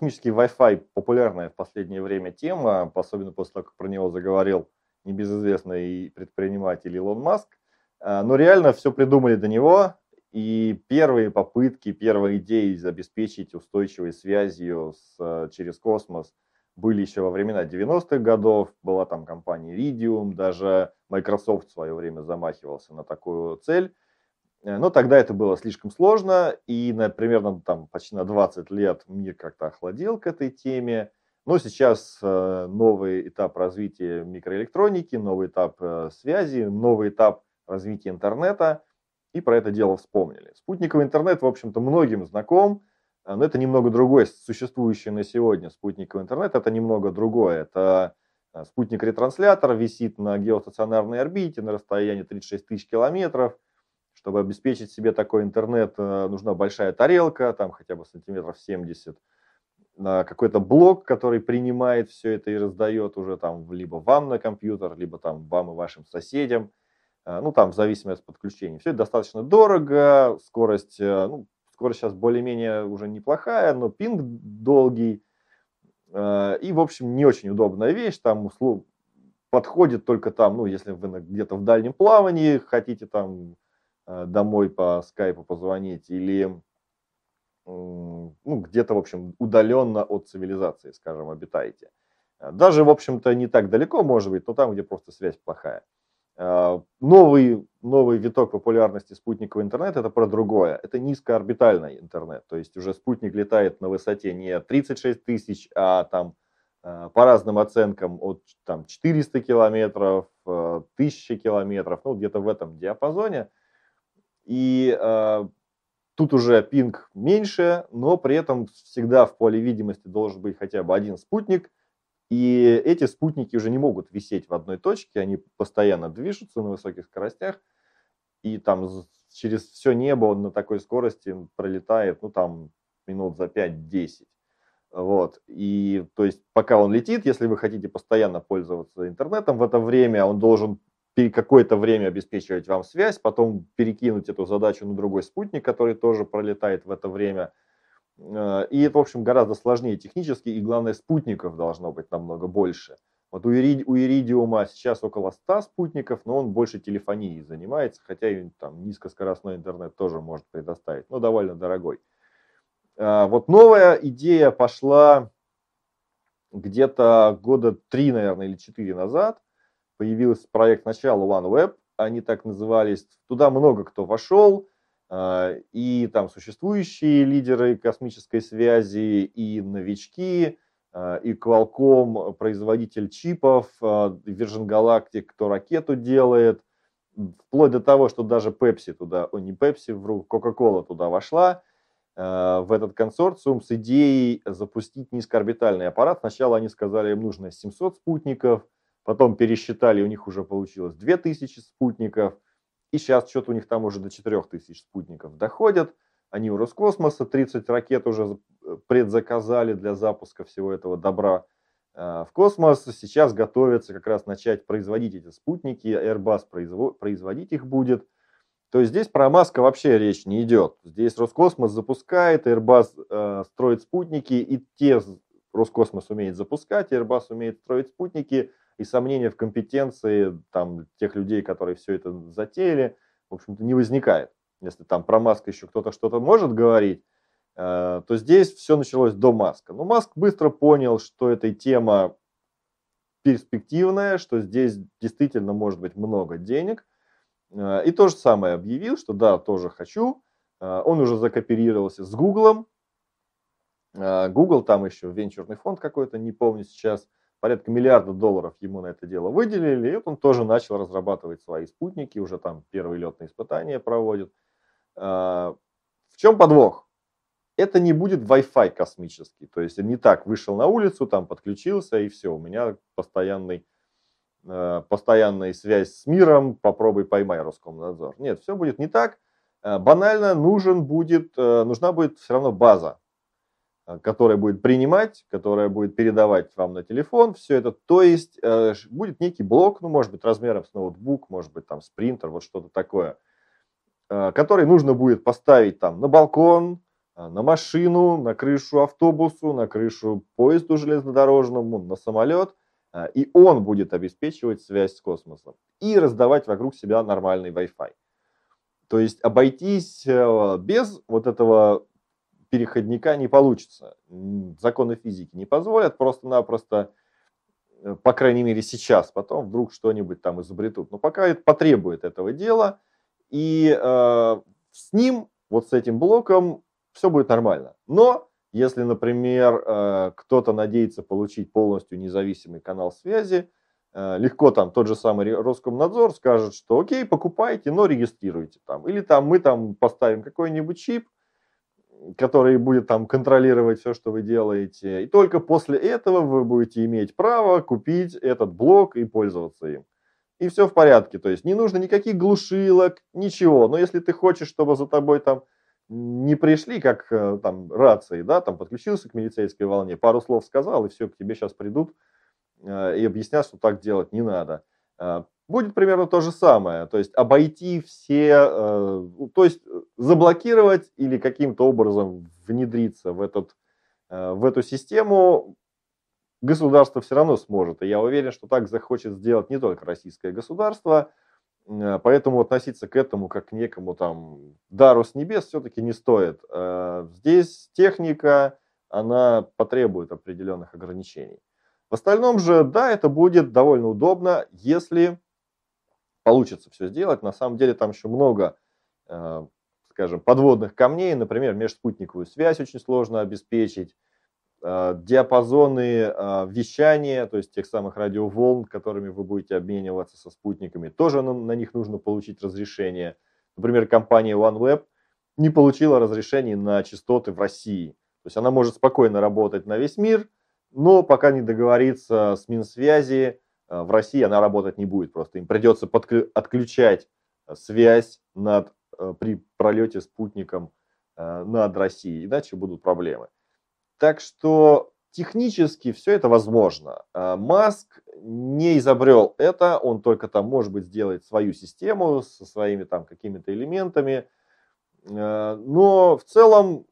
космический Wi-Fi популярная в последнее время тема, особенно после того, как про него заговорил небезызвестный предприниматель Илон Маск. А, но реально все придумали до него, и первые попытки, первые идеи обеспечить устойчивой связью с, через космос были еще во времена 90-х годов. Была там компания Iridium, даже Microsoft в свое время замахивался на такую цель. Э, но тогда это было слишком сложно, и на, примерно там, почти на 20 лет мир как-то охладел к этой теме. Но сейчас э, новый этап развития микроэлектроники, новый этап э, связи, новый этап развития интернета, и про это дело вспомнили. Спутниковый интернет, в общем-то, многим знаком, но это немного другое, существующее на сегодня спутниковый интернет, это немного другое. Это спутник-ретранслятор висит на геостационарной орбите на расстоянии 36 тысяч километров – чтобы обеспечить себе такой интернет, э, нужна большая тарелка, там хотя бы сантиметров 70, какой-то блок, который принимает все это и раздает уже там либо вам на компьютер, либо там вам и вашим соседям, э, ну там в зависимости от подключения. Все это достаточно дорого, скорость, э, ну, скорость сейчас более-менее уже неплохая, но пинг долгий, и, в общем, не очень удобная вещь, там услуг подходит только там, ну, если вы где-то в дальнем плавании, хотите там домой по скайпу позвонить или ну, где-то, в общем, удаленно от цивилизации, скажем, обитаете. Э, даже, в общем-то, не так далеко, может быть, но там, где просто связь плохая. Э, новый, новый виток популярности спутникового интернета – это про другое. Это низкоорбитальный интернет. То есть уже спутник летает на высоте не 36 тысяч, а там по разным оценкам от там, 400 километров, 1000 километров, ну где-то в этом диапазоне – и э, тут уже пинг меньше, но при этом всегда в поле видимости должен быть хотя бы один спутник. И эти спутники уже не могут висеть в одной точке, они постоянно движутся на высоких скоростях. И там через все небо он на такой скорости пролетает, ну там минут за 5-10. Вот. И то есть пока он летит, если вы хотите постоянно пользоваться интернетом, в это время он должен какое-то время обеспечивать вам связь, потом перекинуть эту задачу на другой спутник, который тоже пролетает в это время. Э, и это, в общем, гораздо сложнее технически, и главное, спутников должно быть намного больше. Вот у, Ирид, у Иридиума сейчас около 100 спутников, но он больше телефонией занимается, хотя и там низкоскоростной интернет тоже может предоставить, но довольно дорогой. Э, вот новая идея пошла где-то года три, наверное, или четыре назад – появился проект сначала OneWeb, они так назывались. Туда много кто вошел, а, и там существующие лидеры космической связи, и новички, а, и Qualcomm, производитель чипов, а, Virgin Galactic, кто ракету делает, вплоть до того, что даже Pepsi туда, о не Pepsi, вру, Coca-Cola туда вошла, в этот консорциум с идеей запустить низкоорбитальный аппарат. Сначала они сказали, им нужно 700 спутников – Потом пересчитали, у них уже получилось 2000 спутников. И сейчас что-то у них там уже до 4000 спутников доходят. Они у Роскосмоса 30 ракет уже э, предзаказали для запуска всего этого добра э, в космос. Сейчас готовятся как раз начать производить эти спутники. Airbus производить их будет. То есть здесь про Маска вообще речь не идет. Здесь Роскосмос запускает, Airbus э, строит спутники, и те Роскосмос умеет запускать, Airbus умеет строить спутники, и сомнения в компетенции там, тех людей, которые все это затеяли, в общем-то, не возникает. Если там про Маска еще кто-то что-то может говорить, э, то здесь все началось до Маска. Но Маск быстро понял, что эта тема перспективная, что здесь действительно может быть много денег. Э, и то же самое объявил, что да, тоже хочу. Э, он уже закооперировался с Гуглом. Google там еще венчурный фонд какой-то, не помню сейчас – порядка миллиарда долларов ему на это дело выделили, и вот он тоже начал разрабатывать свои спутники, уже там первые летные испытания проводит. А, в чем подвох? Это не будет Wi-Fi космический, то есть не так вышел на улицу, там подключился и все, у меня постоянный, а, постоянная связь с миром, попробуй поймай Роскомнадзор. Нет, все будет не так. А, банально нужен будет, нужна будет все равно база, Э, которая будет принимать, которая будет передавать вам на телефон все это. То есть э, будет некий блок, ну, может быть, размером с ноутбук, может быть, там, спринтер, вот что-то такое, э, который нужно будет поставить там на балкон, на машину, на крышу автобусу, на крышу поезду железнодорожному, на самолет, и он будет обеспечивать связь с космосом и раздавать вокруг себя нормальный Wi-Fi. То есть обойтись э, без вот этого переходника не получится. Законы физики не позволят просто-напросто, э, по крайней мере сейчас, потом вдруг что-нибудь там изобретут. Но пока это потребует этого дела, и э, с ним, вот с этим блоком, все будет нормально. Но если, например, э, кто-то надеется получить полностью независимый канал связи, э, легко там тот же самый Роскомнадзор скажет, что окей, покупайте, но регистрируйте там. Или там мы там поставим какой-нибудь чип, который будет там контролировать все, что вы делаете. И только после этого вы будете иметь право купить этот блок и пользоваться им. И все в порядке. То есть не нужно никаких глушилок, ничего. Но если ты хочешь, чтобы за тобой там не пришли, как э, там рации, да, там подключился к милицейской волне, пару слов сказал, и все, к тебе сейчас придут э, и объяснят, что так делать не надо. Э, будет примерно то же самое, то есть обойти все, то есть заблокировать или каким-то образом внедриться в, этот, в эту систему государство все равно сможет. И я уверен, что так захочет сделать не только российское государство, Э, поэтому относиться к этому как к некому там дару с небес все-таки не стоит. Э, здесь техника, она потребует определенных ограничений. В остальном же, да, это будет довольно удобно, если получится все сделать. На самом деле там еще много, э, скажем, подводных камней. Например, межспутниковую связь очень сложно обеспечить. Э, диапазоны э, вещания, то есть тех самых радиоволн, которыми вы будете обмениваться со спутниками, тоже на, на них нужно получить разрешение. Например, компания OneWeb не получила разрешений на частоты в России. То есть она может спокойно работать на весь мир, но пока не договорится с Минсвязи, э, в России она работать не будет. Просто им придется отключать связь над, при пролете спутником над Россией, иначе будут проблемы. Так что технически все это возможно. А, Маск не изобрел это, он только там, может быть, сделает свою систему со своими там какими-то элементами. Но в целом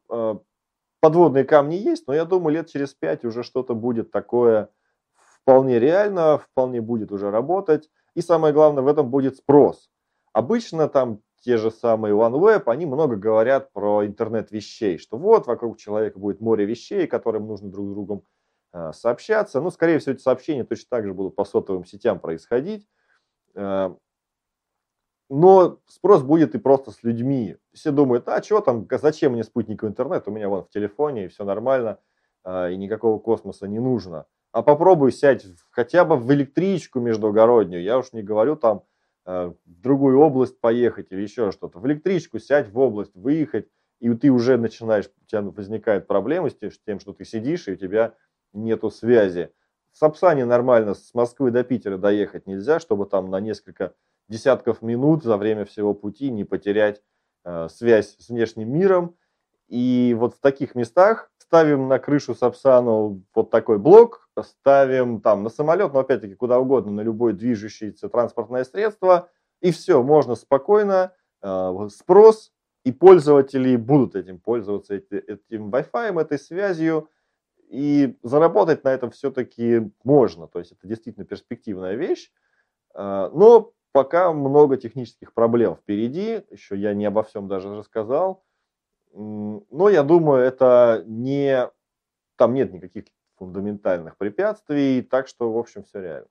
подводные камни есть, но я думаю, лет через пять уже что-то будет такое вполне реально, вполне будет уже работать. И самое главное, в этом будет спрос. Обычно там те же самые OneWeb, они много говорят про интернет вещей, что вот вокруг человека будет море вещей, которым нужно друг с другом э, сообщаться. Ну, скорее всего, эти сообщения точно так же будут по сотовым сетям происходить. Э, но спрос будет и просто с людьми. Все думают, а что там, зачем мне спутниковый интернет, у меня вон в телефоне, и все нормально, э, и никакого космоса не нужно. А попробуй сядь хотя бы в электричку междугороднюю, я уж не говорю там в другую область поехать или еще что-то. В электричку сядь в область, выехать, и ты уже начинаешь, у тебя возникают проблемы с тем, что ты сидишь, и у тебя нету связи. В Сапсане нормально с Москвы до Питера доехать нельзя, чтобы там на несколько десятков минут за время всего пути не потерять э, связь с внешним миром. И вот в таких местах ставим на крышу Сапсану вот такой блок, ставим там на самолет, но опять-таки куда угодно, на любое движущееся транспортное средство, и все, можно спокойно, э, спрос, и пользователи будут этим пользоваться, этим Wi-Fi, этой связью, и заработать на этом все-таки можно, то есть это действительно перспективная вещь, э, но пока много технических проблем впереди, еще я не обо всем даже рассказал, но я думаю, это не, там нет никаких фундаментальных препятствий, так что, в общем, все реально.